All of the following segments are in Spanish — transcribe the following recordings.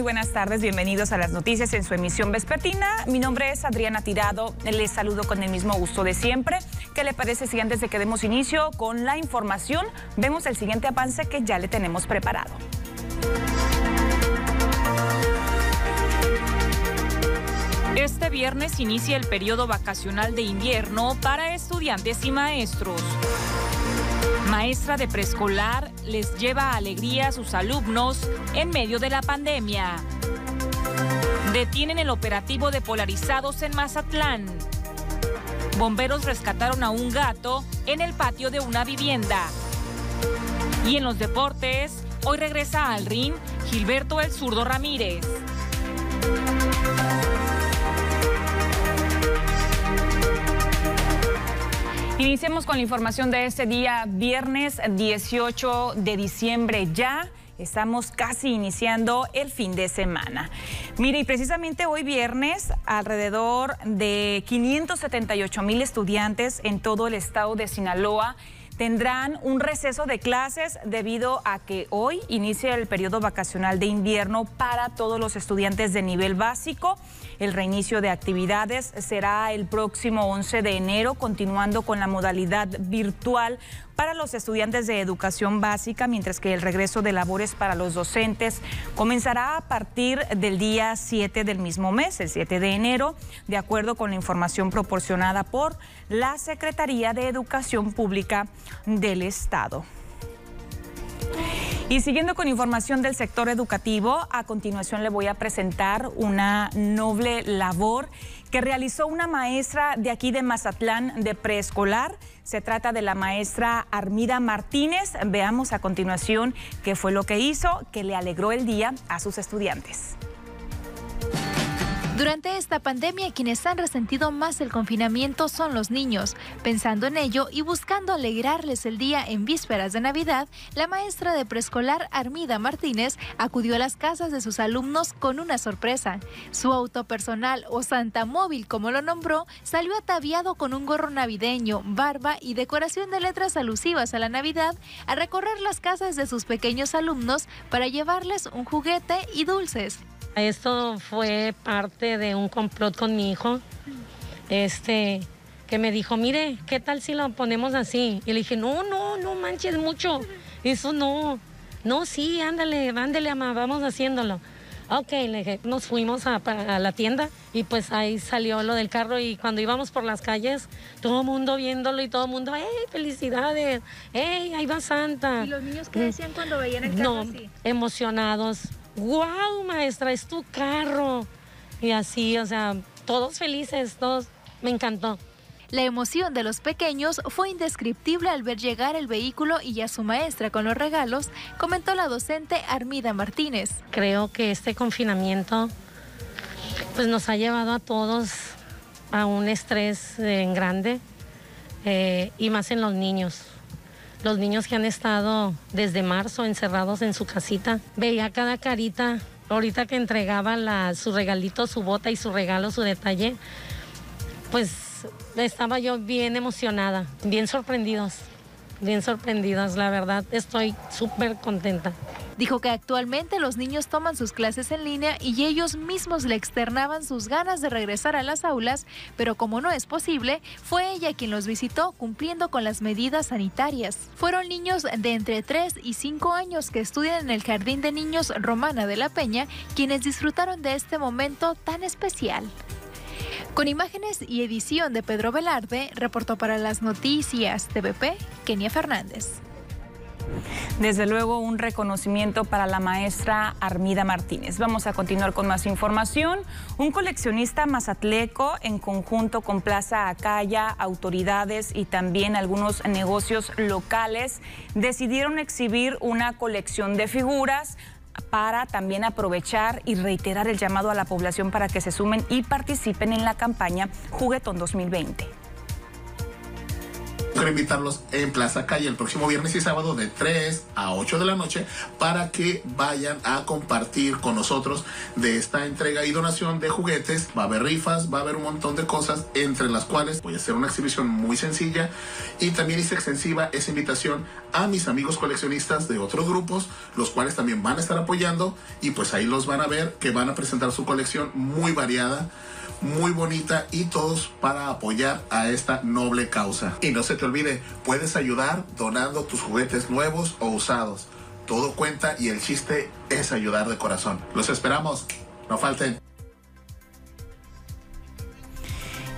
Muy buenas tardes. Bienvenidos a las noticias en su emisión vespertina. Mi nombre es Adriana Tirado. Les saludo con el mismo gusto de siempre. ¿Qué le parece si antes de que demos inicio con la información, vemos el siguiente avance que ya le tenemos preparado? Este viernes inicia el periodo vacacional de invierno para estudiantes y maestros. Maestra de preescolar les lleva alegría a sus alumnos en medio de la pandemia. Detienen el operativo de polarizados en Mazatlán. Bomberos rescataron a un gato en el patio de una vivienda. Y en los deportes, hoy regresa al ring Gilberto el Zurdo Ramírez. Iniciemos con la información de este día, viernes 18 de diciembre ya. Estamos casi iniciando el fin de semana. Mire, y precisamente hoy viernes, alrededor de 578 mil estudiantes en todo el estado de Sinaloa tendrán un receso de clases debido a que hoy inicia el periodo vacacional de invierno para todos los estudiantes de nivel básico. El reinicio de actividades será el próximo 11 de enero, continuando con la modalidad virtual para los estudiantes de educación básica, mientras que el regreso de labores para los docentes comenzará a partir del día 7 del mismo mes, el 7 de enero, de acuerdo con la información proporcionada por la Secretaría de Educación Pública del Estado. Y siguiendo con información del sector educativo, a continuación le voy a presentar una noble labor que realizó una maestra de aquí de Mazatlán de preescolar. Se trata de la maestra Armida Martínez. Veamos a continuación qué fue lo que hizo que le alegró el día a sus estudiantes. Durante esta pandemia, quienes han resentido más el confinamiento son los niños. Pensando en ello y buscando alegrarles el día en vísperas de Navidad, la maestra de preescolar Armida Martínez acudió a las casas de sus alumnos con una sorpresa. Su auto personal o Santa Móvil, como lo nombró, salió ataviado con un gorro navideño, barba y decoración de letras alusivas a la Navidad a recorrer las casas de sus pequeños alumnos para llevarles un juguete y dulces. Esto fue parte de un complot con mi hijo, este, que me dijo, mire, ¿qué tal si lo ponemos así? Y le dije, no, no, no manches mucho, eso no, no, sí, ándale, ándale, mamá, vamos haciéndolo. Ok, le dije, nos fuimos a, la tienda y pues ahí salió lo del carro y cuando íbamos por las calles, todo el mundo viéndolo y todo el mundo, ¡hey, felicidades! ¡hey, ahí va Santa! ¿Y los niños qué decían cuando veían el carro no, emocionados wow, maestra, es tu carro. Y así, o sea, todos felices, todos, me encantó. La emoción de los pequeños fue indescriptible al ver llegar el vehículo y a su maestra con los regalos, comentó la docente Armida Martínez. Creo que este confinamiento pues nos ha llevado a todos a un estrés en grande eh, y más en los niños los niños que han estado desde marzo encerrados en su casita. Veía cada carita, ahorita que entregaba su regalito, su bota y su regalo, su detalle, pues estaba yo bien emocionada, bien sorprendidos, bien sorprendidos, la verdad, estoy súper contenta. Dijo que actualmente los niños toman sus clases en línea y ellos mismos le externaban sus ganas de regresar a las aulas, pero como no es posible, fue ella quien los visitó cumpliendo con las medidas sanitarias. Fueron niños de entre 3 y 5 años que estudian en el Jardín de Niños Romana de la Peña quienes disfrutaron de este momento tan especial. Con imágenes y edición de Pedro Velarde, reportó para las noticias TVP Kenia Fernández. Desde luego, un reconocimiento para la maestra Armida Martínez. Vamos a continuar con más información. Un coleccionista mazatleco, en conjunto con Plaza Acaya, autoridades y también algunos negocios locales, decidieron exhibir una colección de figuras para también aprovechar y reiterar el llamado a la población para que se sumen y participen en la campaña Juguetón 2020. Quiero invitarlos en Plaza Calle el próximo viernes y sábado de 3 a 8 de la noche para que vayan a compartir con nosotros de esta entrega y donación de juguetes. Va a haber rifas, va a haber un montón de cosas, entre las cuales voy a hacer una exhibición muy sencilla y también hice extensiva esa invitación a mis amigos coleccionistas de otros grupos, los cuales también van a estar apoyando y pues ahí los van a ver que van a presentar su colección muy variada muy bonita y todos para apoyar a esta noble causa. Y no se te olvide, puedes ayudar donando tus juguetes nuevos o usados. Todo cuenta y el chiste es ayudar de corazón. Los esperamos. No falten.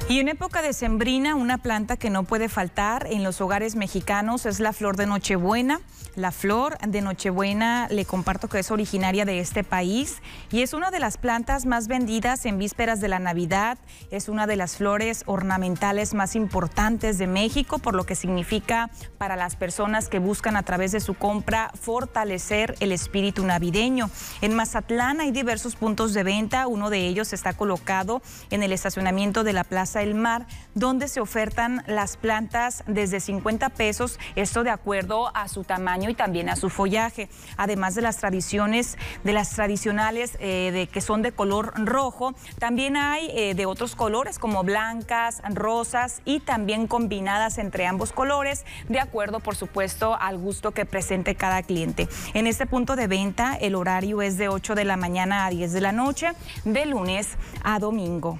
Y en época de sembrina, una planta que no puede faltar en los hogares mexicanos es la flor de Nochebuena. La flor de Nochebuena le comparto que es originaria de este país y es una de las plantas más vendidas en vísperas de la Navidad. Es una de las flores ornamentales más importantes de México, por lo que significa para las personas que buscan a través de su compra fortalecer el espíritu navideño. En Mazatlán hay diversos puntos de venta. Uno de ellos está colocado en el estacionamiento de la Plaza del Mar, donde se ofertan las plantas desde 50 pesos, esto de acuerdo a su tamaño y también a su follaje. Además de las tradiciones, de las tradicionales eh, de que son de color rojo, también hay eh, de otros colores como blancas, rosas y también combinadas entre ambos colores, de acuerdo, por supuesto, al gusto que presente cada cliente. En este punto de venta, el horario es de 8 de la mañana a 10 de la noche, de lunes a domingo.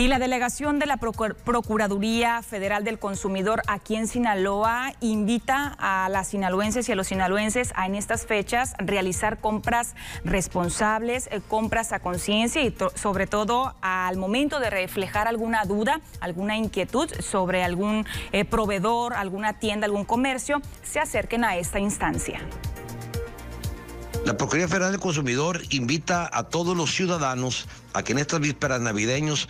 Y la delegación de la Procuraduría Federal del Consumidor aquí en Sinaloa invita a las sinaloenses y a los sinaloenses a en estas fechas realizar compras responsables, eh, compras a conciencia y sobre todo al momento de reflejar alguna duda, alguna inquietud sobre algún eh, proveedor, alguna tienda, algún comercio, se acerquen a esta instancia. La Procuraduría Federal del Consumidor invita a todos los ciudadanos a que en estas vísperas navideños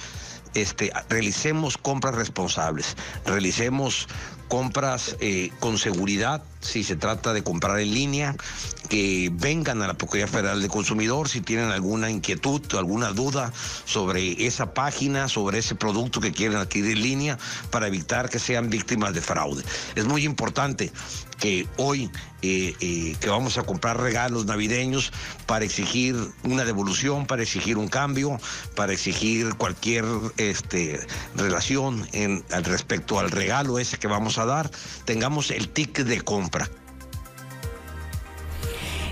este, realicemos compras responsables, realicemos compras eh, con seguridad, si se trata de comprar en línea, que vengan a la Procuraduría Federal de Consumidor si tienen alguna inquietud, alguna duda sobre esa página, sobre ese producto que quieren adquirir en línea, para evitar que sean víctimas de fraude. Es muy importante que hoy eh, eh, que vamos a comprar regalos navideños para exigir una devolución, para exigir un cambio, para exigir cualquier este, relación en, respecto al regalo ese que vamos a dar, tengamos el ticket de compra. compra.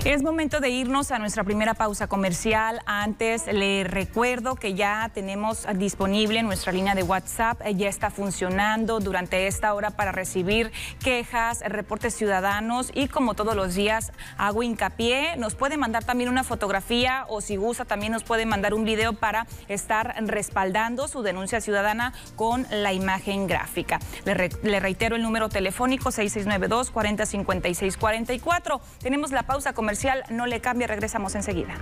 Es momento de irnos a nuestra primera pausa comercial. Antes le recuerdo que ya tenemos disponible nuestra línea de WhatsApp, ya está funcionando durante esta hora para recibir quejas, reportes ciudadanos y como todos los días hago hincapié, nos puede mandar también una fotografía o si gusta también nos puede mandar un video para estar respaldando su denuncia ciudadana con la imagen gráfica. Le, reitero el número telefónico 6692 405644. Tenemos la pausa comercial no le cambie, regresamos enseguida.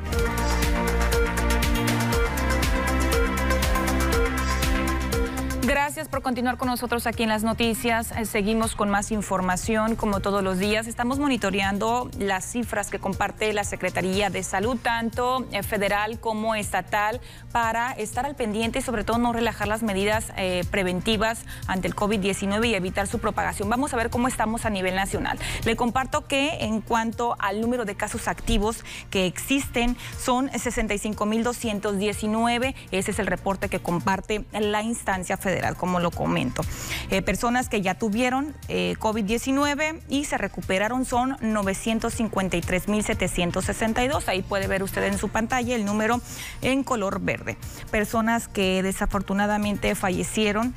Gracias por continuar con nosotros aquí en las noticias. Eh, seguimos con más información como todos los días. Estamos monitoreando las cifras que comparte la Secretaría de Salud, tanto eh, federal como estatal, para estar al pendiente y sobre todo no relajar las medidas eh, preventivas ante el COVID-19 y evitar su propagación. Vamos a ver cómo estamos a nivel nacional. Le comparto que en cuanto al número de casos activos que existen, son 65.219. Ese es el reporte que comparte la instancia federal como lo comento. Eh, personas que ya tuvieron eh, COVID-19 y se recuperaron son 953.762. Ahí puede ver usted en su pantalla el número en color verde. Personas que desafortunadamente fallecieron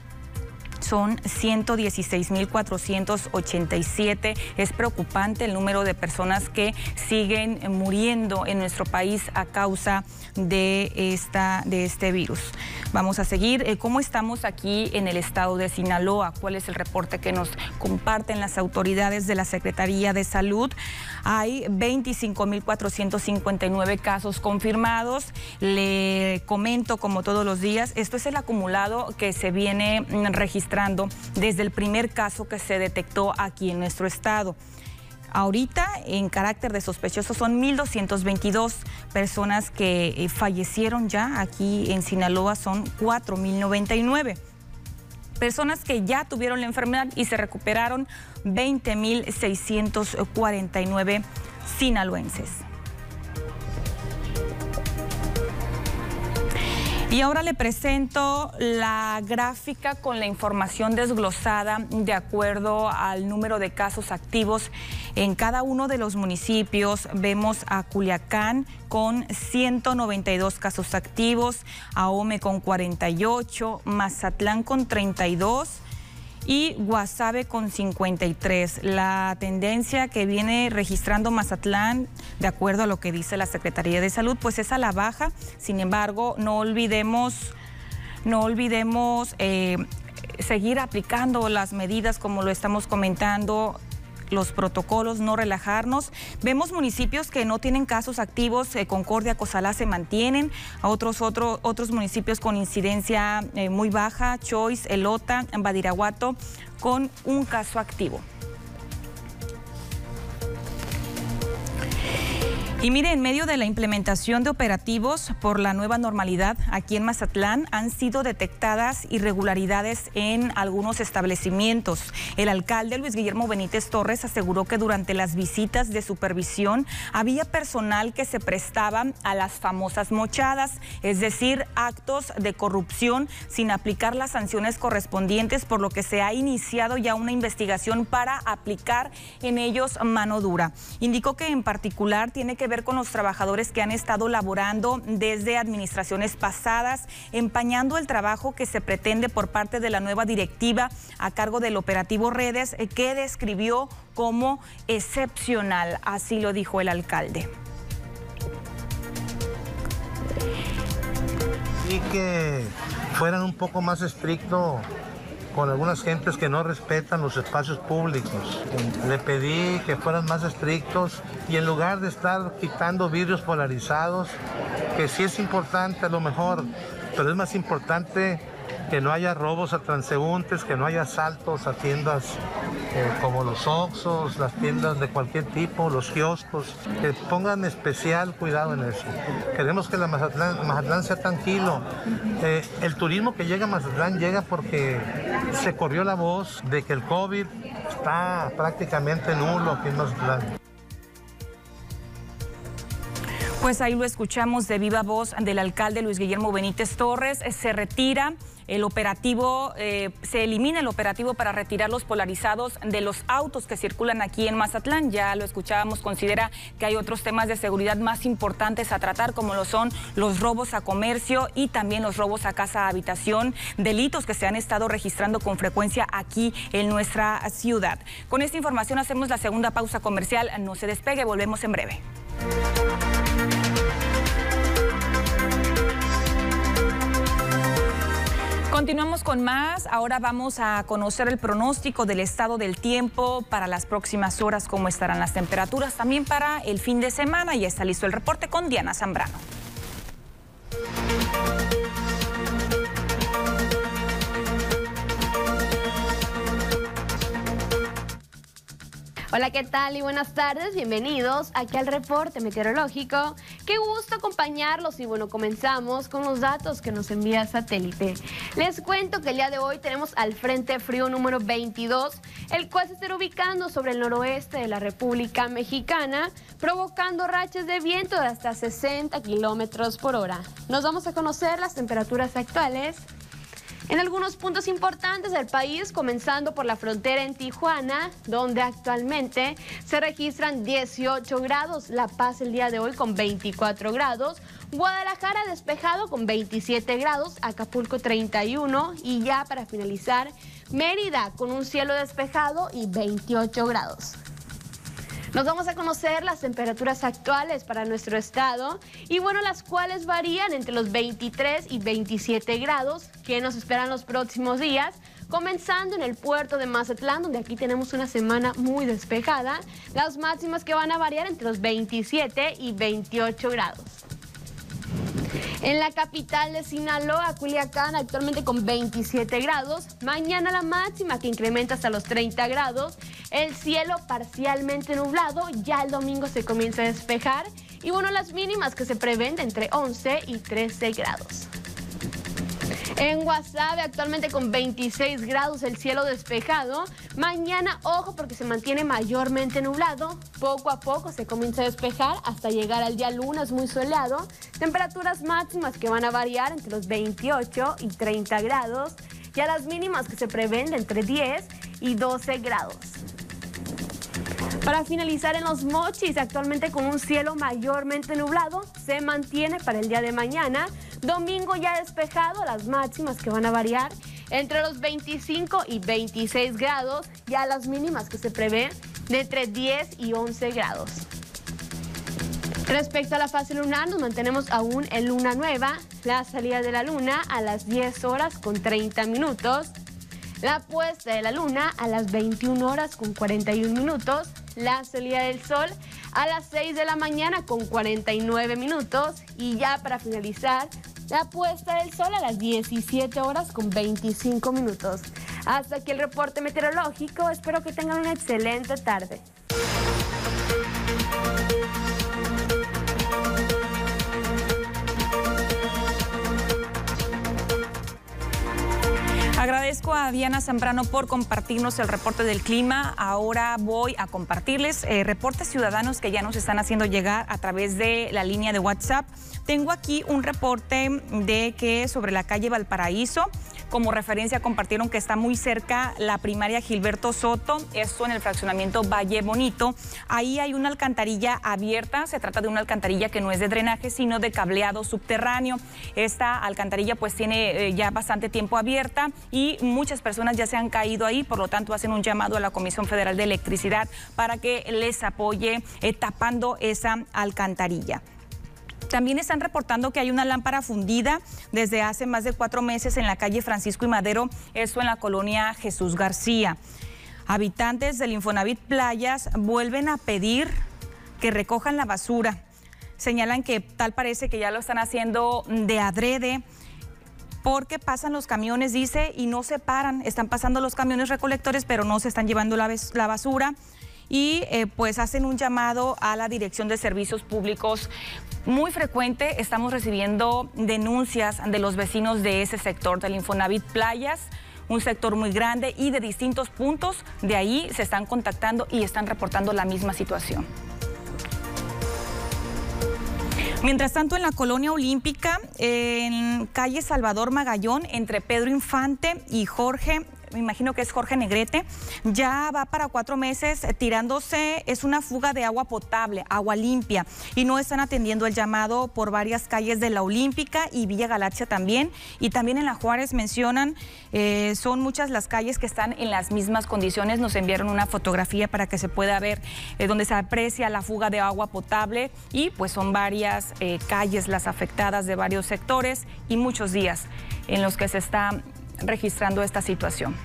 son 116.487. Es preocupante el número de personas que siguen muriendo en nuestro país a causa de, esta, de este virus. Vamos a seguir. Eh, ¿Cómo estamos aquí en el estado de Sinaloa? ¿Cuál es el reporte que nos comparten las autoridades de la Secretaría de Salud? Hay 25.459 casos confirmados. Le comento como todos los días, esto es el acumulado que se viene registrando desde el primer caso que se detectó aquí en nuestro estado. Ahorita, en carácter de sospechosos, son 1.222 personas que eh, fallecieron ya aquí en Sinaloa, son 4.099. personas que ya tuvieron la enfermedad y se recuperaron 20.649 sinaloenses. Y ahora le presento la gráfica con la información desglosada de acuerdo al número de casos activos en cada uno de los municipios. Vemos a Culiacán con 192 casos activos, Ahome con 48, Mazatlán con 32 y Guasave con 53. La tendencia que viene registrando Mazatlán, de acuerdo a lo que dice la Secretaría de Salud, pues es a la baja. Sin embargo, no olvidemos, no olvidemos eh, seguir aplicando las medidas como lo estamos comentando los protocolos, no relajarnos. Vemos municipios que no tienen casos activos, eh, Concordia, Cozalá se mantienen, otros, otros municipios con incidencia eh, muy baja, Choice, Elota, Badiraguato, con un caso activo. Y mire, en medio de la implementación de operativos por la nueva normalidad aquí en Mazatlán han sido detectadas irregularidades en algunos establecimientos. El alcalde Luis Guillermo Benítez Torres aseguró que durante las visitas de supervisión había personal que se prestaba a las famosas mochadas, es decir, actos de corrupción sin aplicar las sanciones correspondientes, por lo que se ha iniciado ya una investigación para aplicar en ellos mano dura. Indicó que en particular tiene que ver con los trabajadores que han estado laborando desde administraciones pasadas, empañando el trabajo que se pretende por parte de la nueva directiva a cargo del operativo Redes, eh, que describió como excepcional, así lo dijo el alcalde. Y que fueran un poco más estrictos con algunas gentes que no respetan los espacios públicos. Le pedí que fueran más estrictos y en lugar de estar quitando vidrios polarizados, que sí es importante a lo mejor, pero es más importante que no haya robos a transeúntes, que no haya asaltos a tiendas eh, como los Oxos, las tiendas de cualquier tipo, los kioscos, que pongan especial cuidado en eso. Queremos que la Mazatlán, sea tranquilo. Eh, el turismo que llega a Mazatlán llega porque se corrió la voz de que el COVID está prácticamente nulo aquí en Mazatlán. Pues ahí lo escuchamos de viva voz del alcalde Luis Guillermo Benítez Torres. Se retira el operativo, eh, se elimina el operativo para retirar los polarizados de los autos que circulan aquí en Mazatlán. Ya lo escuchábamos, considera que hay otros temas de seguridad más importantes a tratar, como lo son los robos a comercio y también los robos a casa habitación, delitos que se han estado registrando con frecuencia aquí en nuestra ciudad. Con esta información hacemos la segunda pausa comercial. No se despegue, volvemos en breve. Continuamos con más. Ahora vamos a conocer el pronóstico del estado del tiempo para las próximas horas, cómo estarán las temperaturas, también para el fin de semana. Ya está listo el reporte con Diana Zambrano. Hola, ¿qué tal y buenas tardes? Bienvenidos aquí al reporte meteorológico. Qué gusto acompañarlos y bueno, comenzamos con los datos que nos envía satélite. Les cuento que el día de hoy tenemos al Frente Frío número 22, el cual se estará ubicando sobre el noroeste de la República Mexicana, provocando rachas de viento de hasta 60 kilómetros por hora. Nos vamos a conocer las temperaturas actuales en algunos puntos importantes del país, comenzando por la frontera en Tijuana, donde actualmente se registran 18 grados, La Paz el día de hoy con 24 grados, Guadalajara despejado con 27 grados, Acapulco 31 y ya para finalizar, Mérida con un cielo despejado y 28 grados. Nos vamos a conocer las temperaturas actuales para nuestro estado y bueno, las cuales varían entre los 23 y 27 grados que nos esperan los próximos días. Comenzando en el puerto de Mazatlán, donde aquí tenemos una semana muy despejada, las máximas que van a variar entre los 27 y 28 grados. En la capital de Sinaloa, Culiacán, actualmente con 27 grados. Mañana la máxima que incrementa hasta los 30 grados. El cielo parcialmente nublado. Ya el domingo se comienza a despejar. Y bueno, las mínimas que se prevén de entre 11 y 13 grados. En Guasave actualmente con 26 grados el cielo despejado. Mañana, ojo porque se mantiene mayormente nublado. Poco a poco se comienza a despejar hasta llegar al día lunes muy soleado. Temperaturas máximas que van a variar entre los 28 y 30 grados. Y a las mínimas que se prevén entre 10 y 12 grados. Para finalizar en los mochis, actualmente con un cielo mayormente nublado, se mantiene para el día de mañana. Domingo ya despejado, las máximas que van a variar entre los 25 y 26 grados, ya las mínimas que se prevén de entre 10 y 11 grados. Respecto a la fase lunar, nos mantenemos aún en luna nueva, la salida de la luna a las 10 horas con 30 minutos, la puesta de la luna a las 21 horas con 41 minutos, la salida del sol a las 6 de la mañana con 49 minutos y ya para finalizar, la puesta del sol a las 17 horas con 25 minutos. Hasta aquí el reporte meteorológico, espero que tengan una excelente tarde. Agradezco a Diana Zambrano por compartirnos el reporte del clima. Ahora voy a compartirles eh, reportes ciudadanos que ya nos están haciendo llegar a través de la línea de WhatsApp. Tengo aquí un reporte de que sobre la calle Valparaíso como referencia compartieron que está muy cerca la primaria Gilberto Soto, esto en el fraccionamiento Valle Bonito. Ahí hay una alcantarilla abierta, se trata de una alcantarilla que no es de drenaje, sino de cableado subterráneo. Esta alcantarilla pues tiene eh, ya bastante tiempo abierta y muchas personas ya se han caído ahí, por lo tanto hacen un llamado a la Comisión Federal de Electricidad para que les apoye eh, tapando esa alcantarilla. También están reportando que hay una lámpara fundida desde hace más de cuatro meses en la calle Francisco y Madero, esto en la colonia Jesús García. Habitantes del Infonavit Playas vuelven a pedir que recojan la basura. Señalan que tal parece que ya lo están haciendo de adrede porque pasan los camiones, dice, y no se paran. Están pasando los camiones recolectores, pero no se están llevando la, la basura y eh, pues hacen un llamado a la Dirección de Servicios Públicos. Muy frecuente estamos recibiendo denuncias de los vecinos de ese sector del Infonavit Playas un sector muy grande y de distintos puntos de ahí se están contactando y están reportando la misma situación. Mientras tanto, en la colonia olímpica, en calle Salvador Magallón, entre Pedro Infante y Jorge me imagino que es Jorge Negrete, ya va para cuatro meses tirándose, es una fuga de agua potable, agua limpia, y no están atendiendo el llamado por varias calles de la Olímpica y Villa Galaxia también, y también en la Juárez mencionan, eh, son muchas las calles que están en las mismas condiciones, nos enviaron una fotografía para que se pueda ver eh, donde se aprecia la fuga de agua potable. Y pues son varias eh, calles las afectadas de varios sectores y muchos días en los que se está registrando esta situación.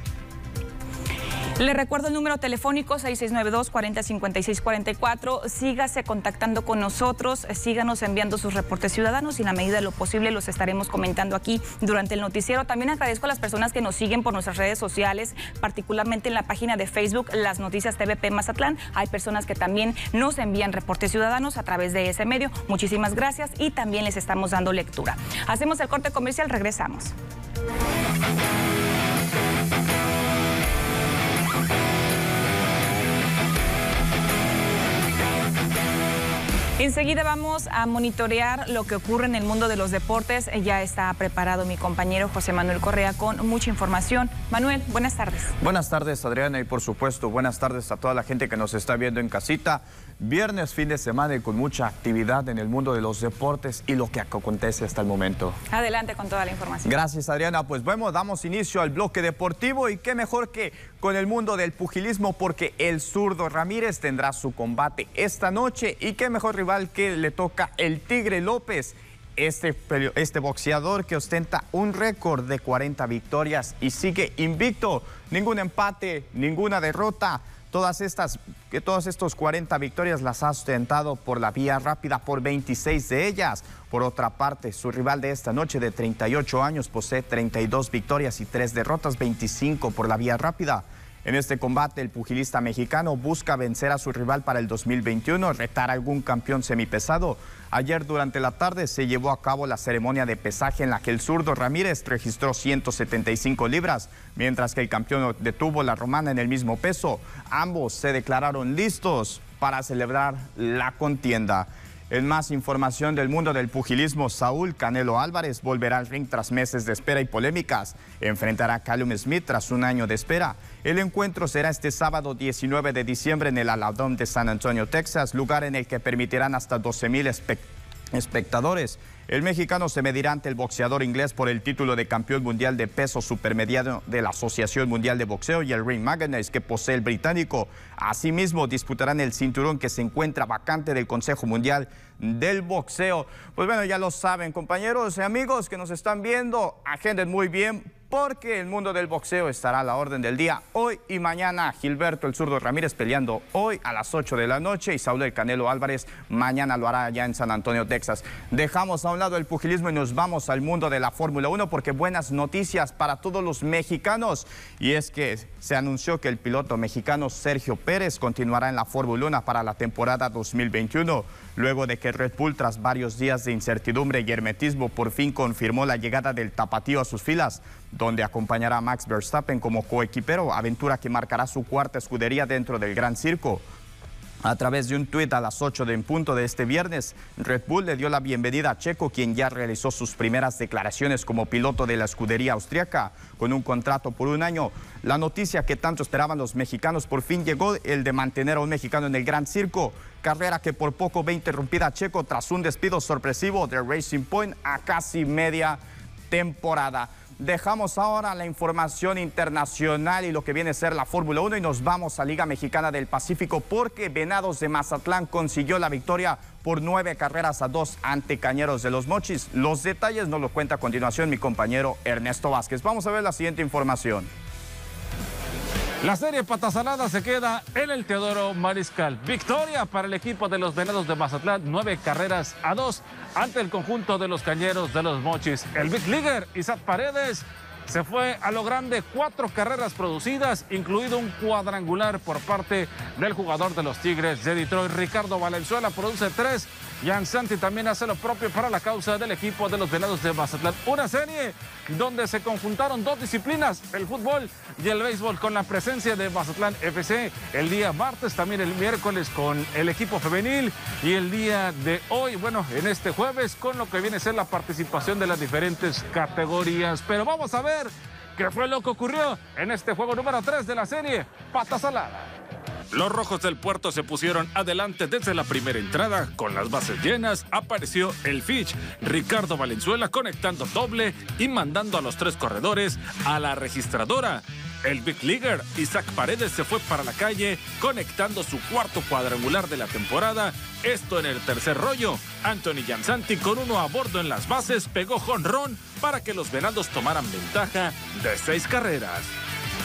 Le recuerdo el número telefónico 6692-405644. Sígase contactando con nosotros, síganos enviando sus reportes ciudadanos y en la medida de lo posible los estaremos comentando aquí durante el noticiero. También agradezco a las personas que nos siguen por nuestras redes sociales, particularmente en la página de Facebook Las Noticias TVP Mazatlán. Hay personas que también nos envían reportes ciudadanos a través de ese medio. Muchísimas gracias y también les estamos dando lectura. Hacemos el corte comercial, regresamos. Enseguida vamos a monitorear lo que ocurre en el mundo de los deportes. Ya está preparado mi compañero José Manuel Correa con mucha información. Manuel, buenas tardes. Buenas tardes, Adriana, y por supuesto, buenas tardes a toda la gente que nos está viendo en casita. Viernes, fin de semana y con mucha actividad en el mundo de los deportes y lo que acontece hasta el momento. Adelante con toda la información. Gracias, Adriana. Pues bueno, damos inicio al bloque deportivo y qué mejor que con el mundo del pugilismo porque el zurdo Ramírez tendrá su combate esta noche y qué mejor rival que le toca el Tigre López. Este, este boxeador que ostenta un récord de 40 victorias y sigue invicto, ningún empate, ninguna derrota. Todas estas, que todas estos 40 victorias las ha ostentado por la vía rápida por 26 de ellas. Por otra parte, su rival de esta noche de 38 años posee 32 victorias y 3 derrotas, 25 por la vía rápida. En este combate, el pugilista mexicano busca vencer a su rival para el 2021, retar a algún campeón semipesado. Ayer durante la tarde se llevó a cabo la ceremonia de pesaje en la que el zurdo Ramírez registró 175 libras, mientras que el campeón detuvo la romana en el mismo peso. Ambos se declararon listos para celebrar la contienda. En más información del mundo del pugilismo, Saúl Canelo Álvarez volverá al ring tras meses de espera y polémicas. Enfrentará a Callum Smith tras un año de espera. El encuentro será este sábado 19 de diciembre en el Aladón de San Antonio, Texas, lugar en el que permitirán hasta 12 mil espectadores. El mexicano se medirá ante el boxeador inglés por el título de campeón mundial de peso supermediano de la Asociación Mundial de Boxeo y el ring magazine que posee el británico. Asimismo, disputarán el cinturón que se encuentra vacante del Consejo Mundial del Boxeo. Pues bueno, ya lo saben, compañeros y amigos que nos están viendo, agenden muy bien porque el mundo del boxeo estará a la orden del día hoy y mañana. Gilberto el zurdo Ramírez peleando hoy a las 8 de la noche y Saúl el Canelo Álvarez mañana lo hará allá en San Antonio, Texas. Dejamos a un lado el pugilismo y nos vamos al mundo de la Fórmula 1 porque buenas noticias para todos los mexicanos. Y es que se anunció que el piloto mexicano Sergio Pérez continuará en la Fórmula 1 para la temporada 2021 luego de que Red Bull, tras varios días de incertidumbre y hermetismo, por fin confirmó la llegada del tapatío a sus filas, donde acompañará a Max Verstappen como coequipero, aventura que marcará su cuarta escudería dentro del Gran Circo. A través de un tuit a las 8 de en punto de este viernes, Red Bull le dio la bienvenida a Checo, quien ya realizó sus primeras declaraciones como piloto de la escudería austriaca, con un contrato por un año. La noticia que tanto esperaban los mexicanos por fin llegó, el de mantener a un mexicano en el Gran Circo, carrera que por poco ve interrumpida a Checo tras un despido sorpresivo de Racing Point a casi media temporada. Dejamos ahora la información internacional y lo que viene a ser la Fórmula 1 y nos vamos a Liga Mexicana del Pacífico porque Venados de Mazatlán consiguió la victoria por nueve carreras a dos ante Cañeros de los Mochis. Los detalles nos lo cuenta a continuación mi compañero Ernesto Vázquez. Vamos a ver la siguiente información. La serie Patasalada se queda en el Teodoro Mariscal. Victoria para el equipo de los Venados de Mazatlán, nueve carreras a dos ante el conjunto de los Cañeros de los Mochis. El Big Leaguer Isaac Paredes se fue a lo grande cuatro carreras producidas, incluido un cuadrangular por parte del jugador de los Tigres de Detroit. Ricardo Valenzuela produce tres Jan Santi también hace lo propio para la causa del equipo de los Venados de Mazatlán. Una serie donde se conjuntaron dos disciplinas, el fútbol y el béisbol, con la presencia de Mazatlán FC el día martes, también el miércoles con el equipo femenil y el día de hoy, bueno, en este jueves con lo que viene a ser la participación de las diferentes categorías. Pero vamos a ver qué fue lo que ocurrió en este juego número 3 de la serie, Pata Salada. Los rojos del puerto se pusieron adelante desde la primera entrada. Con las bases llenas, apareció el Fitch, Ricardo Valenzuela conectando doble y mandando a los tres corredores a la registradora. El Big Leaguer Isaac Paredes se fue para la calle conectando su cuarto cuadrangular de la temporada. Esto en el tercer rollo. Anthony Jansanti con uno a bordo en las bases pegó jonrón para que los venados tomaran ventaja de seis carreras.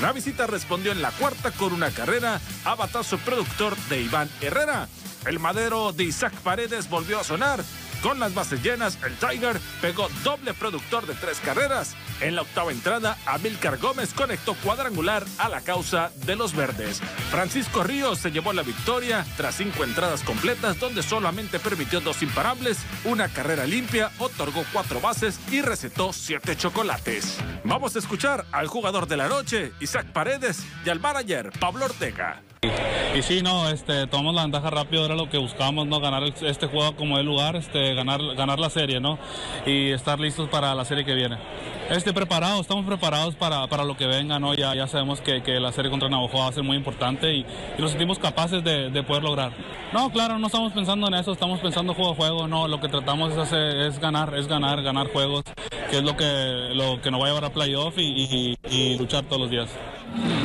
La visita respondió en la cuarta con una carrera a batazo productor de Iván Herrera. El madero de Isaac Paredes volvió a sonar con las bases llenas, el Tiger pegó doble productor de tres carreras. En la octava entrada, Amilcar Gómez conectó cuadrangular a la causa de los verdes. Francisco Ríos se llevó la victoria tras cinco entradas completas, donde solamente permitió dos imparables, una carrera limpia, otorgó cuatro bases y recetó siete chocolates. Vamos a escuchar al jugador de la noche, Isaac Paredes, y al manager, Pablo Ortega. Y sí, no, este, tomamos la ventaja rápido, era lo que buscábamos, ¿no? Ganar este juego como el lugar, este, ganar, ganar la serie, ¿no? Y estar listos para la serie que viene. Este, preparados, estamos preparados para, para lo que venga, ¿no? Ya, ya sabemos que, que la serie contra Navajo va a ser muy importante y, y nos sentimos capaces de, de, poder lograr. No, claro, no estamos pensando en eso, estamos pensando juego a juego, no, lo que tratamos es, hacer, es ganar, es ganar, ganar juegos, que es lo que, lo que nos va a llevar a playoff y, y, y luchar todos los días.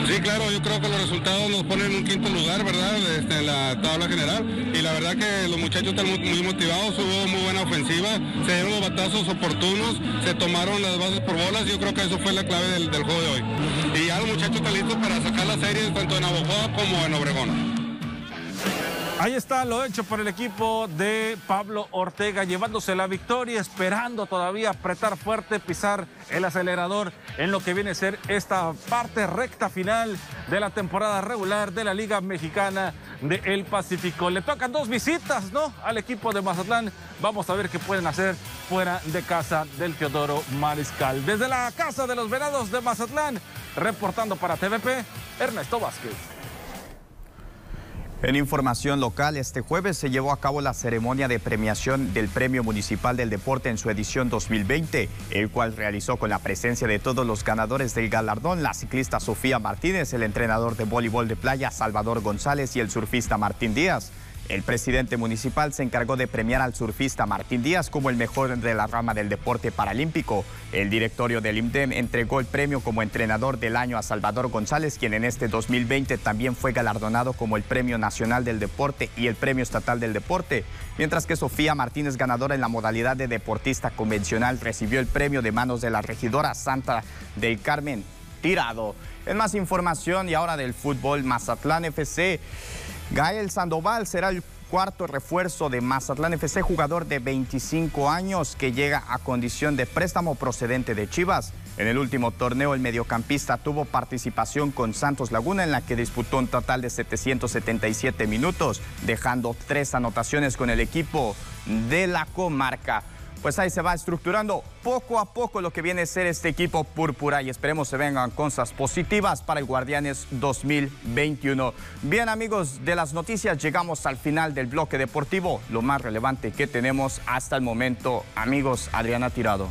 Sí, claro, yo creo que los resultados nos ponen en un quinto lugar, ¿verdad? Este, en la tabla general. Y la verdad que los muchachos están muy, motivados, hubo muy buena ofensiva, se dieron los batazos oportunos, se tomaron las bases por bolas. Yo creo que eso fue la clave del, del juego de hoy. Y ya los muchachos están listos para sacar las series tanto en Abojoa como en Obregón. Ahí está lo hecho por el equipo de Pablo Ortega, llevándose la victoria, esperando todavía apretar fuerte, pisar el acelerador en lo que viene a ser esta parte recta final de la temporada regular de la Liga Mexicana del Pacífico. Le tocan dos visitas, ¿no? Al equipo de Mazatlán. Vamos a ver qué pueden hacer fuera de casa del Teodoro Mariscal. Desde la casa de los Venados de Mazatlán, reportando para TVP, Ernesto Vázquez. En información local, este jueves se llevó a cabo la ceremonia de premiación del Premio Municipal del Deporte en su edición 2020, el cual realizó con la presencia de todos los ganadores del galardón, la ciclista Sofía Martínez, el entrenador de voleibol de playa Salvador González y el surfista Martín Díaz. El presidente municipal se encargó de premiar al surfista Martín Díaz como el mejor de la rama del deporte paralímpico. El directorio del IMDEM entregó el premio como entrenador del año a Salvador González, quien en este 2020 también fue galardonado como el Premio Nacional del Deporte y el Premio Estatal del Deporte, mientras que Sofía Martínez, ganadora en la modalidad de deportista convencional, recibió el premio de manos de la regidora Santa del Carmen Tirado. En más información y ahora del fútbol, Mazatlán FC. Gael Sandoval será el cuarto refuerzo de Mazatlán FC, jugador de 25 años que llega a condición de préstamo procedente de Chivas. En el último torneo, el mediocampista tuvo participación con Santos Laguna, en la que disputó un total de 777 minutos, dejando tres anotaciones con el equipo de la comarca pues ahí se va estructurando poco a poco lo que viene a ser este equipo púrpura y esperemos se vengan cosas positivas para el Guardianes 2021. Bien amigos de las noticias, llegamos al final del bloque deportivo, lo más relevante que tenemos hasta el momento. Amigos, Adriana Tirado.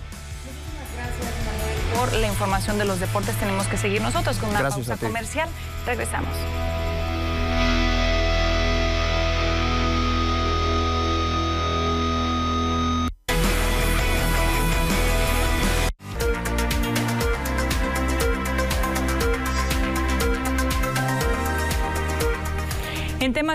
Gracias por la información de los deportes. Tenemos que seguir nosotros con una pausa comercial. Regresamos.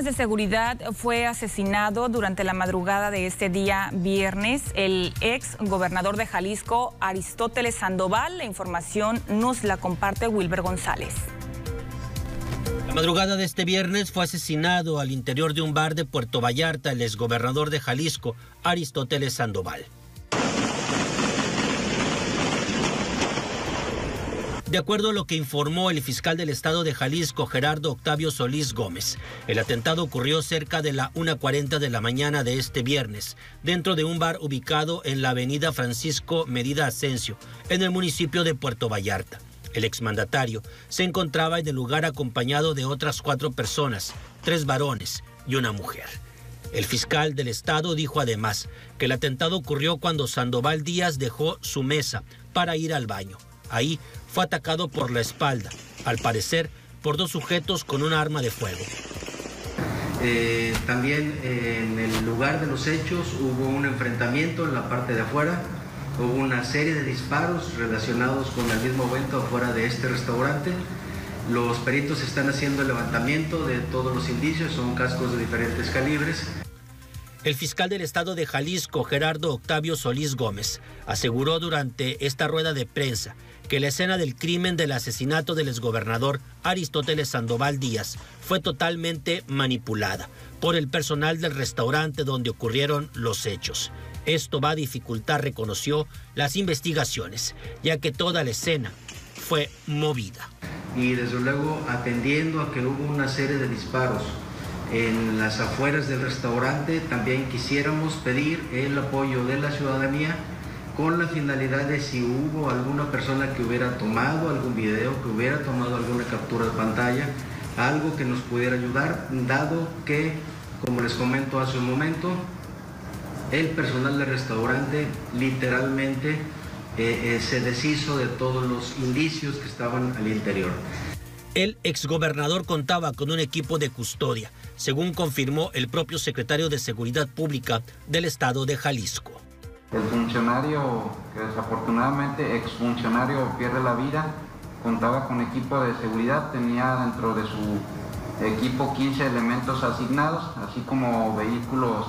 De seguridad, fue asesinado durante la madrugada de este día viernes el ex gobernador de Jalisco, Aristóteles Sandoval. La información nos la comparte Wilber González. La madrugada de este viernes fue asesinado al interior de un bar de Puerto Vallarta el exgobernador de Jalisco, Aristóteles Sandoval. De acuerdo a lo que informó el fiscal del estado de Jalisco, Gerardo Octavio Solís Gómez, el atentado ocurrió cerca de la 1.40 de la mañana de este viernes, dentro de un bar ubicado en la avenida Francisco Medida Asensio, en el municipio de Puerto Vallarta. El exmandatario se encontraba en el lugar acompañado de otras cuatro personas, tres varones y una mujer. El fiscal del estado dijo además que el atentado ocurrió cuando Sandoval Díaz dejó su mesa para ir al baño. Ahí fue atacado por la espalda, al parecer por dos sujetos con un arma de fuego. Eh, también eh, en el lugar de los hechos hubo un enfrentamiento en la parte de afuera, hubo una serie de disparos relacionados con el mismo evento afuera de este restaurante. Los peritos están haciendo el levantamiento de todos los indicios, son cascos de diferentes calibres. El fiscal del estado de Jalisco, Gerardo Octavio Solís Gómez, aseguró durante esta rueda de prensa que la escena del crimen del asesinato del exgobernador Aristóteles Sandoval Díaz fue totalmente manipulada por el personal del restaurante donde ocurrieron los hechos. Esto va a dificultar, reconoció, las investigaciones, ya que toda la escena fue movida. Y desde luego atendiendo a que hubo una serie de disparos en las afueras del restaurante, también quisiéramos pedir el apoyo de la ciudadanía con la finalidad de si hubo alguna persona que hubiera tomado algún video, que hubiera tomado alguna captura de pantalla, algo que nos pudiera ayudar, dado que, como les comento hace un momento, el personal del restaurante literalmente eh, eh, se deshizo de todos los indicios que estaban al interior. El exgobernador contaba con un equipo de custodia, según confirmó el propio secretario de Seguridad Pública del estado de Jalisco. El funcionario, que desafortunadamente exfuncionario pierde la vida, contaba con equipo de seguridad, tenía dentro de su equipo 15 elementos asignados, así como vehículos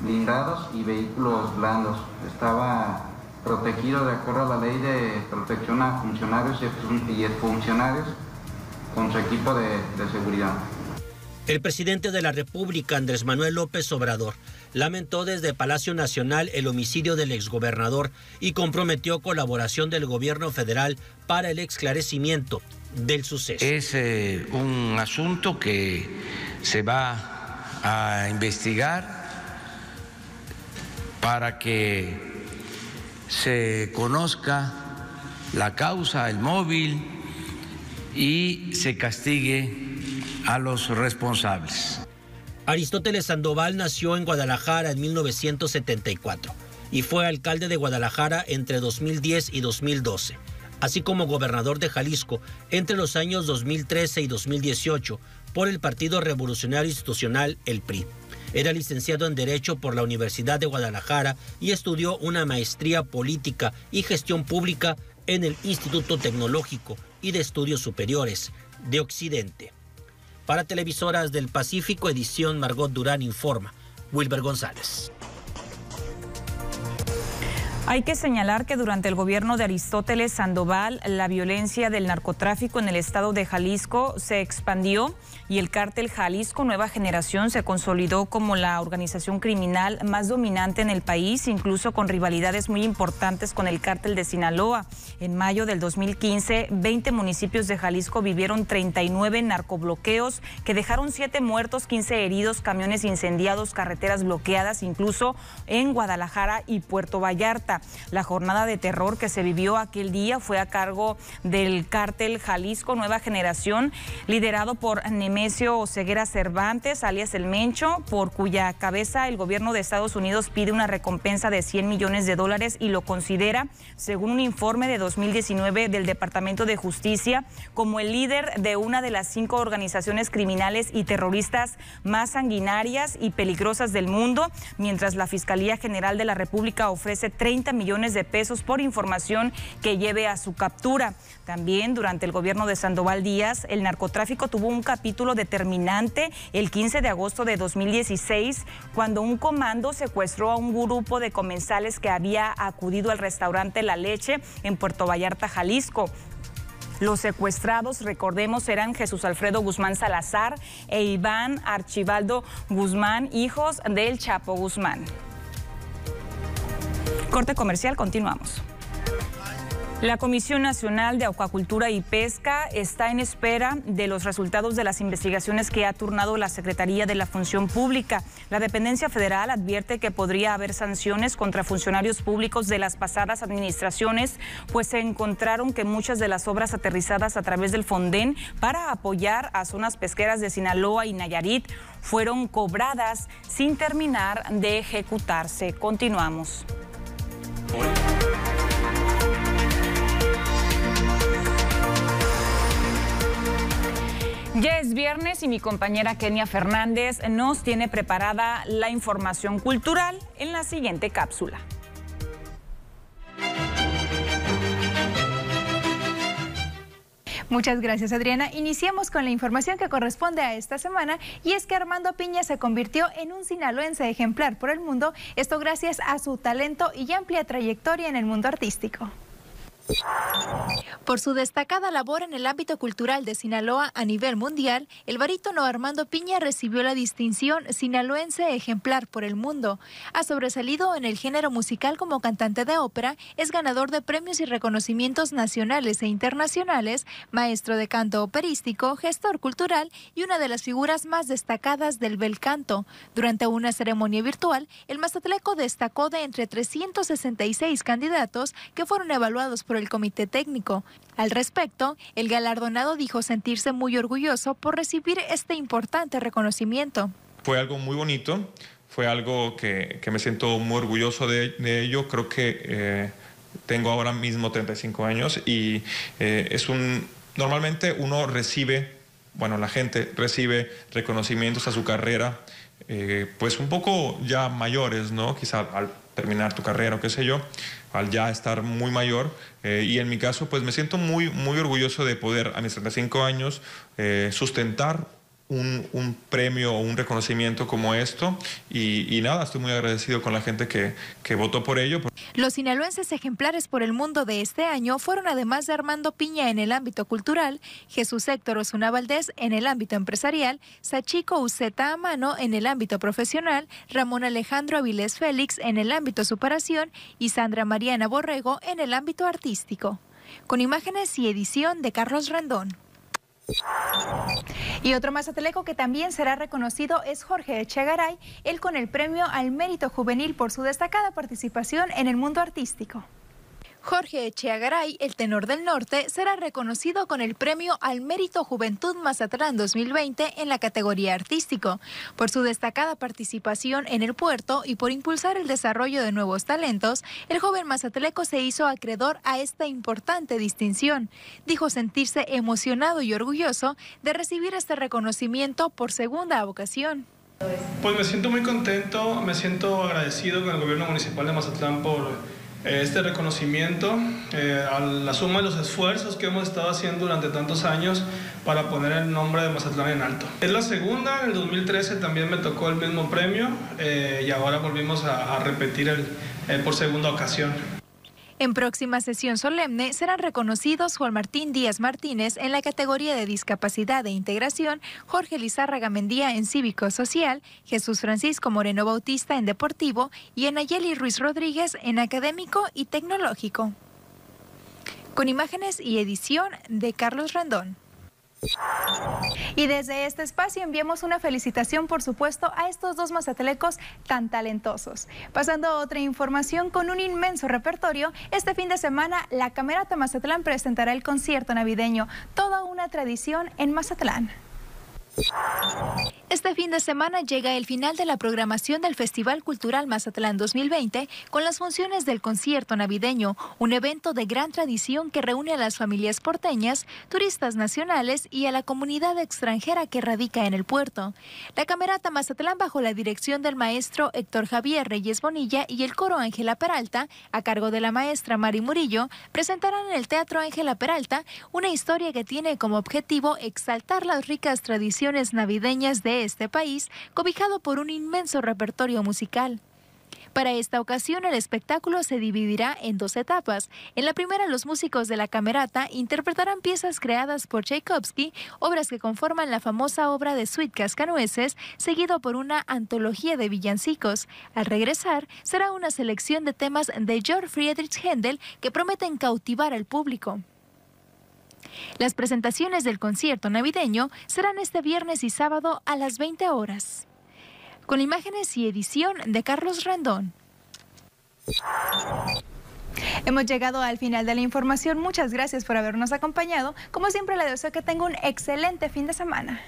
blindados y vehículos blandos. Estaba protegido de acuerdo a la ley de protección a funcionarios y funcionarios con su equipo de, de seguridad. El presidente de la República, Andrés Manuel López Obrador, lamentó desde Palacio Nacional el homicidio del exgobernador y comprometió colaboración del gobierno federal para el esclarecimiento del suceso. Es eh, un asunto que se va a investigar para que se conozca la causa, el móvil y se castigue a los responsables. Aristóteles Sandoval nació en Guadalajara en 1974 y fue alcalde de Guadalajara entre 2010 y 2012, así como gobernador de Jalisco entre los años 2013 y 2018 por el Partido Revolucionario Institucional, el PRI. Era licenciado en Derecho por la Universidad de Guadalajara y estudió una maestría política y gestión pública en el Instituto Tecnológico y de Estudios Superiores de Occidente. Para Televisoras del Pacífico, edición Margot Durán informa. Wilber González. Hay que señalar que durante el gobierno de Aristóteles Sandoval, la violencia del narcotráfico en el estado de Jalisco se expandió y el cártel Jalisco Nueva Generación se consolidó como la organización criminal más dominante en el país, incluso con rivalidades muy importantes con el cártel de Sinaloa. En mayo del 2015, 20 municipios de Jalisco vivieron 39 narcobloqueos que dejaron 7 muertos, 15 heridos, camiones incendiados, carreteras bloqueadas, incluso en Guadalajara y Puerto Vallarta. La jornada de terror que se vivió aquel día fue a cargo del cártel Jalisco Nueva Generación, liderado por Nemesio Ceguera Cervantes, alias El Mencho, por cuya cabeza el gobierno de Estados Unidos pide una recompensa de 100 millones de dólares y lo considera, según un informe de 2019 del Departamento de Justicia, como el líder de una de las cinco organizaciones criminales y terroristas más sanguinarias y peligrosas del mundo, mientras la Fiscalía General de la República ofrece 30 millones de pesos por información que lleve a su captura. También durante el gobierno de Sandoval Díaz, el narcotráfico tuvo un capítulo determinante el 15 de agosto de 2016, cuando un comando secuestró a un grupo de comensales que había acudido al restaurante La Leche en Puerto Vallarta, Jalisco. Los secuestrados, recordemos, eran Jesús Alfredo Guzmán Salazar e Iván Archibaldo Guzmán, hijos del Chapo Guzmán. Corte comercial, continuamos. La Comisión Nacional de Acuacultura y Pesca está en espera de los resultados de las investigaciones que ha turnado la Secretaría de la Función Pública. La dependencia federal advierte que podría haber sanciones contra funcionarios públicos de las pasadas administraciones, pues se encontraron que muchas de las obras aterrizadas a través del Fonden para apoyar a zonas pesqueras de Sinaloa y Nayarit fueron cobradas sin terminar de ejecutarse. Continuamos. Ya es viernes y mi compañera Kenia Fernández nos tiene preparada la información cultural en la siguiente cápsula. Muchas gracias Adriana. Iniciemos con la información que corresponde a esta semana y es que Armando Piña se convirtió en un sinaloense ejemplar por el mundo, esto gracias a su talento y amplia trayectoria en el mundo artístico. Por su destacada labor en el ámbito cultural de Sinaloa a nivel mundial, el barítono Armando Piña recibió la distinción Sinaloense Ejemplar por el Mundo. Ha sobresalido en el género musical como cantante de ópera, es ganador de premios y reconocimientos nacionales e internacionales, maestro de canto operístico, gestor cultural y una de las figuras más destacadas del bel canto. Durante una ceremonia virtual, el Mazatleco destacó de entre 366 candidatos que fueron evaluados por el comité técnico. Al respecto, el galardonado dijo sentirse muy orgulloso por recibir este importante reconocimiento. Fue algo muy bonito, fue algo que, me siento muy orgulloso de, ello. Creo que eh, tengo ahora mismo 35 años y eh, es un... Normalmente uno recibe, bueno, la gente recibe reconocimientos a su carrera, eh, pues un poco ya mayores, ¿no? Quizá al terminar tu carrera o qué sé yo al ya estar muy mayor. Eh, y en mi caso, pues me siento muy, muy orgulloso de poder a mis 35 años eh, sustentar un, premio o un reconocimiento como esto y, nada, estoy muy agradecido con la gente que, que votó por ello. Los sinaloenses ejemplares por el mundo de este año fueron además de Armando Piña en el ámbito cultural, Jesús Héctor Osuna Valdés en el ámbito empresarial, Sachico Uceta Amano en el ámbito profesional, Ramón Alejandro Avilés Félix en el ámbito superación y Sandra Mariana Borrego en el ámbito artístico. Con imágenes y edición de Carlos Rendón. Y otro mazateleco que también será reconocido es Jorge Echegaray, él con el premio al mérito juvenil por su destacada participación en el mundo artístico. Jorge Echeagaray, el tenor del norte, será reconocido con el premio al Mérito Juventud Mazatlán 2020 en la categoría artístico, por su destacada participación en el puerto y por impulsar el desarrollo de nuevos talentos, el joven mazatleco se hizo acreedor a esta importante distinción. Dijo sentirse emocionado y orgulloso de recibir este reconocimiento por segunda ocasión. Pues me siento muy contento, me siento agradecido con el gobierno municipal de Mazatlán por este reconocimiento eh, a la suma de los esfuerzos que hemos estado haciendo durante tantos años para poner el nombre de Mazatlán en alto. Es la segunda, en el 2013 también me tocó el mismo premio eh, y ahora volvimos a, repetir el, por segunda ocasión. En próxima sesión solemne serán reconocidos Juan Martín Díaz Martínez en la categoría de discapacidad e integración, Jorge Lizárraga Mendía en cívico social, Jesús Francisco Moreno Bautista en deportivo y Anayeli Ruiz Rodríguez en académico y tecnológico. Con imágenes y edición de Carlos Rendón. Y desde este espacio enviamos una felicitación, por supuesto, a estos dos mazatelecos tan talentosos. Pasando a otra información, con un inmenso repertorio, este fin de semana la Camerata Mazatlán presentará el concierto navideño, toda una tradición en Mazatlán. Este fin de semana llega el final de la programación del Festival Cultural Mazatlán 2020 con las funciones del concierto navideño, un evento de gran tradición que reúne a las familias porteñas, turistas nacionales y a la comunidad extranjera que radica en el puerto. La Camerata Mazatlán bajo la dirección del maestro Héctor Javier Reyes Bonilla y el coro Ángela Peralta, a cargo de la maestra Mari Murillo, presentarán en el Teatro Ángela Peralta una historia que tiene como objetivo exaltar las ricas tradiciones navideñas de este país, cobijado por un inmenso repertorio musical. Para esta ocasión el espectáculo se dividirá en dos etapas. En la primera los músicos de la camerata interpretarán piezas creadas por Tchaikovsky, obras que conforman la famosa obra de Suite Cascanueces, seguido por una antología de villancicos. Al regresar será una selección de temas de Georg Friedrich Händel que prometen cautivar al público. Las presentaciones del concierto navideño serán este viernes y sábado a las 20 horas. Con imágenes y edición de Carlos Rendón. Hemos llegado al final de la información. Muchas gracias por habernos acompañado. Como siempre, le deseo que tenga un excelente fin de semana.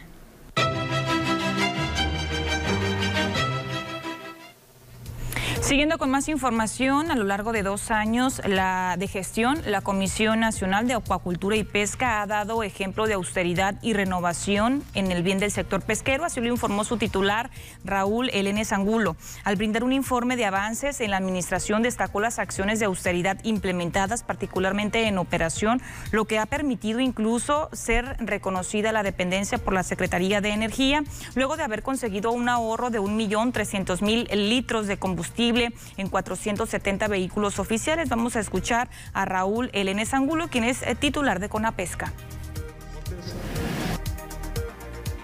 Siguiendo con más información, a lo largo de dos años la, de gestión, la Comisión Nacional de Acuacultura y Pesca ha dado ejemplo de austeridad y renovación en el bien del sector pesquero, así lo informó su titular Raúl Elene Angulo. Al brindar un informe de avances en la administración, destacó las acciones de austeridad implementadas, particularmente en operación, lo que ha permitido incluso ser reconocida la dependencia por la Secretaría de Energía, luego de haber conseguido un ahorro de 1.300.000 litros de combustible en 470 vehículos oficiales. Vamos a escuchar a Raúl Elene Angulo, quien es eh, titular de Conapesca.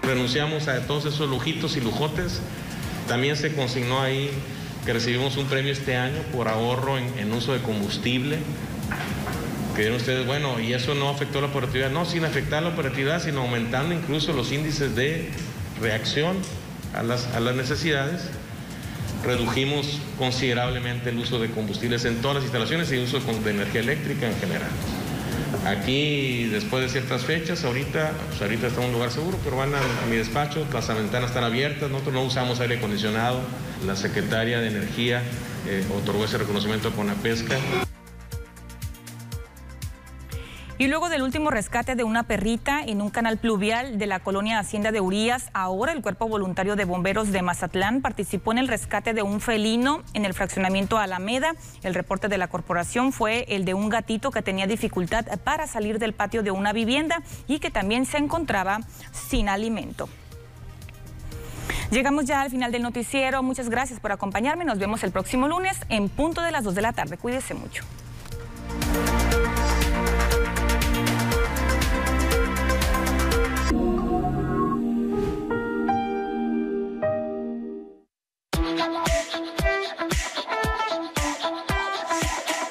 Renunciamos a todos esos lujitos y lujotes. También se consignó ahí que recibimos un premio este año por ahorro en, uso de combustible. Que ustedes, bueno, y eso no afectó la operatividad. No, sin afectar la operatividad, sino aumentando incluso los índices de reacción a las, a las necesidades redujimos considerablemente el uso de combustibles en todas las instalaciones y el uso de energía eléctrica en general. Aquí, después de ciertas fechas, ahorita, pues ahorita está en un lugar seguro, pero van a, mi despacho, las ventanas están abiertas, nosotros no usamos aire acondicionado, la secretaria de Energía eh, otorgó ese reconocimiento con la pesca. Y luego del último rescate de una perrita en un canal pluvial de la colonia Hacienda de Urías, ahora el Cuerpo Voluntario de Bomberos de Mazatlán participó en el rescate de un felino en el fraccionamiento Alameda. El reporte de la corporación fue el de un gatito que tenía dificultad para salir del patio de una vivienda y que también se encontraba sin alimento. Llegamos ya al final del noticiero. Muchas gracias por acompañarme. Nos vemos el próximo lunes en punto de las 2 de la tarde. Cuídese mucho.